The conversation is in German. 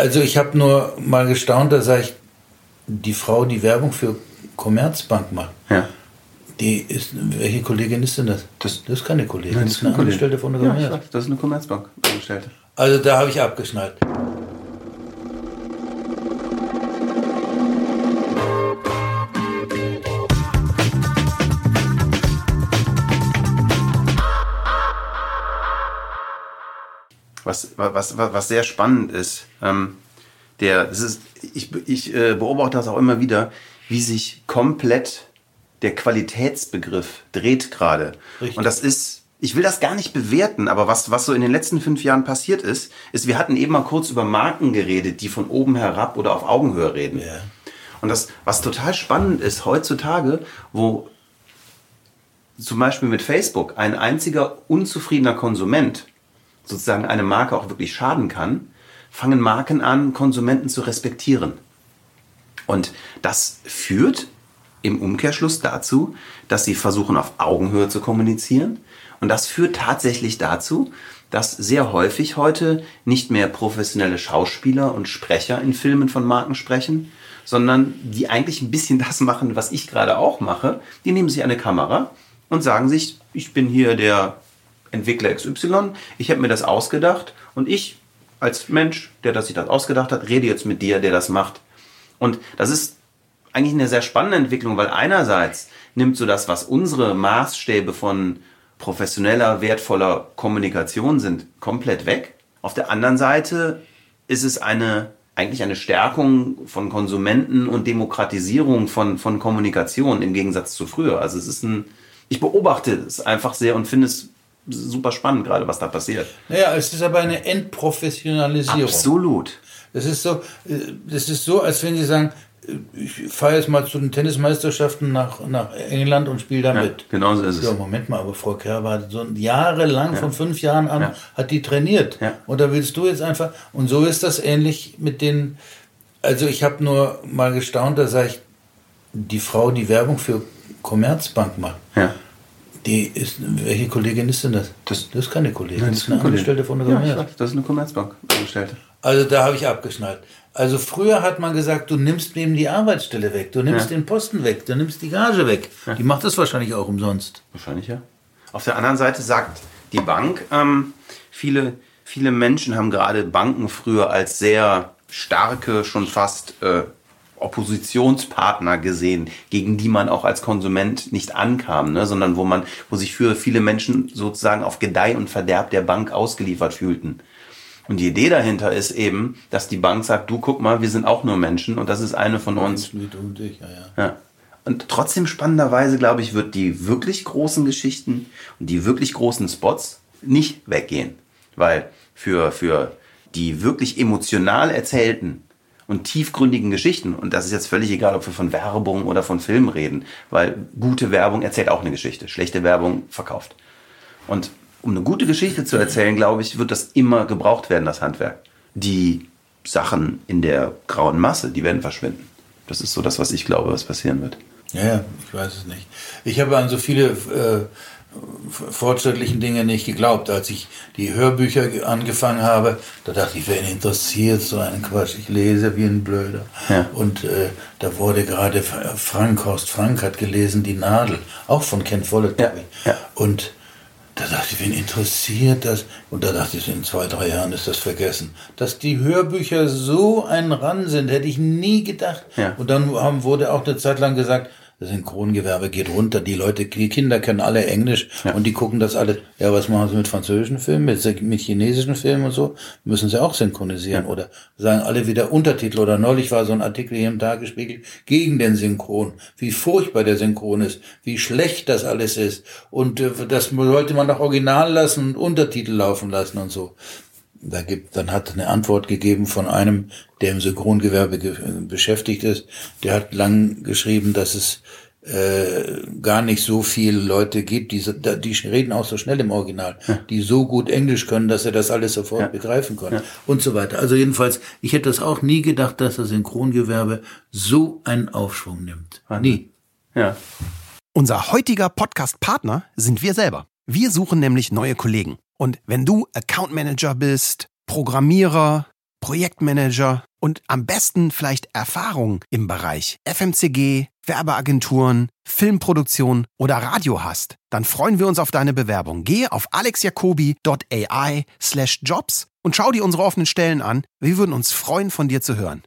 Also ich habe nur mal gestaunt, da sage ich, die Frau, die Werbung für Commerzbank macht. Ja. Die ist, welche Kollegin ist denn das? Das- das ist keine Kollegin, Nein, das ist eine Angestellte von der Ja, ich Commerz. weiß, das ist eine Commerzbank Angestellte. Also da habe ich abgeschnallt. Was, was, was, was sehr spannend ist, ähm, der, es ist, ich, ich äh, beobachte das auch immer wieder, wie sich komplett der Qualitätsbegriff dreht gerade. Und das ist, ich will das gar nicht bewerten, aber was, was so in den letzten fünf Jahren passiert ist, ist, wir hatten eben mal kurz über Marken geredet, die von oben herab oder auf Augenhöhe reden. Ja. Und das, was total spannend ist heutzutage, wo zum Beispiel mit Facebook ein einziger unzufriedener Konsument sozusagen eine Marke auch wirklich schaden kann, fangen Marken an, Konsumenten zu respektieren. Und das führt im Umkehrschluss dazu, dass sie versuchen, auf Augenhöhe zu kommunizieren. Und das führt tatsächlich dazu, dass sehr häufig heute nicht mehr professionelle Schauspieler und Sprecher in Filmen von Marken sprechen, sondern die eigentlich ein bisschen das machen, was ich gerade auch mache. Die nehmen sich eine Kamera und sagen sich, ich bin hier der Entwickler XY, ich habe mir das ausgedacht und ich als Mensch, der das sich das ausgedacht hat, rede jetzt mit dir, der das macht. Und das ist eigentlich eine sehr spannende Entwicklung, weil einerseits nimmt so das, was unsere Maßstäbe von professioneller, wertvoller Kommunikation sind, komplett weg. Auf der anderen Seite ist es eine, eigentlich eine Stärkung von Konsumenten und Demokratisierung von, von Kommunikation im Gegensatz zu früher. Also es ist ein, ich beobachte es einfach sehr und finde es super spannend gerade, was da passiert. Naja, es ist aber eine Entprofessionalisierung. Absolut. Das ist so, äh, das ist so, als wenn Sie sagen, äh, ich fahre jetzt mal zu den Tennismeisterschaften nach, nach England und spiele da Ja, mit. genau so ist es. Ja, Moment mal, aber Frau Kerber hat so jahrelang, von fünf Jahren an, Ja. hat die trainiert. Ja. Und da willst du jetzt einfach, und so ist das ähnlich mit den, also ich habe nur mal gestaunt, da sage ich, die Frau, die Werbung für Commerzbank macht, Ja. Die ist, welche Kollegin ist denn das? Das- das ist keine Kollegin, Nein, das ist eine Angestellte von der ja, Commerz. ich weiß, das ist eine Commerzbank Angestellte. Also da habe ich abgeschnallt. Also früher hat man gesagt, du nimmst ihm die Arbeitsstelle weg, du nimmst Ja. den Posten weg, du nimmst die Gage weg. Die macht das wahrscheinlich auch umsonst. Wahrscheinlich ja. Auf der anderen Seite sagt die Bank, ähm, viele, viele Menschen haben gerade Banken früher als sehr starke, schon fast äh, Oppositionspartner gesehen, gegen die man auch als Konsument nicht ankam, ne, sondern wo man, wo sich für viele Menschen sozusagen auf Gedeih und Verderb der Bank ausgeliefert fühlten. Und die Idee dahinter ist eben, dass die Bank sagt, du guck mal, wir sind auch nur Menschen und das ist eine von uns. Ja. Und trotzdem spannenderweise, glaube ich, wird die wirklich großen Geschichten und die wirklich großen Spots nicht weggehen. Weil für, für die wirklich emotional erzählten und tiefgründigen Geschichten, und das ist jetzt völlig egal, ob wir von Werbung oder von Film reden, weil gute Werbung erzählt auch eine Geschichte, schlechte Werbung verkauft. Und um eine gute Geschichte zu erzählen, glaube ich, wird das immer gebraucht werden, das Handwerk. Die Sachen in der grauen Masse, die werden verschwinden. Das ist so das, was ich glaube, was passieren wird. Ja, ja, ich weiß es nicht. Ich habe an so viele äh, fortschrittlichen Dinge nicht geglaubt. Als ich die Hörbücher ge- angefangen habe, da dachte ich, wen interessiert so einen Quatsch? Ich lese wie ein Blöder. Ja. Und äh, da wurde gerade Frank, Horst Frank hat gelesen Die Nadel, auch von Ken Follett. Ja, ja. Und da dachte ich, wen interessiert das? Und da dachte ich, in zwei, drei Jahren ist das vergessen. Dass die Hörbücher so ein Ran sind, hätte ich nie gedacht. Und dann haben, wurde auch eine Zeit lang gesagt, das Synchrongewerbe geht runter. Die Leute, die Kinder können alle Englisch und die gucken das alle. Ja, was machen sie mit französischen Filmen, mit, mit chinesischen Filmen und so? Müssen sie auch synchronisieren oder sagen alle wieder Untertitel. Oder neulich war so ein Artikel hier im Tagesspiegel gegen den Synchron. Wie furchtbar der Synchron ist, wie schlecht das alles ist. Und äh, das sollte man doch original lassen und Untertitel laufen lassen und so. Da gibt, dann hat eine Antwort gegeben von einem, der im Synchrongewerbe ge beschäftigt ist. Der hat lang geschrieben, dass es äh, gar nicht so viele Leute gibt, die, die reden auch so schnell im Original, die so gut Englisch können, dass sie das alles sofort begreifen können und so weiter. Also jedenfalls, ich hätte das auch nie gedacht, dass das Synchrongewerbe so einen Aufschwung nimmt. Nie. Ja. Unser heutiger Podcast-Partner sind wir selber. Wir suchen nämlich neue Kollegen. Und wenn du Account Manager bist, Programmierer, Projektmanager und am besten vielleicht Erfahrung im Bereich FMCG, Werbeagenturen, Filmproduktion oder Radio hast, dann freuen wir uns auf deine Bewerbung. Gehe auf alexjacobi.ai slash jobs und schau dir unsere offenen Stellen an. Wir würden uns freuen, von dir zu hören.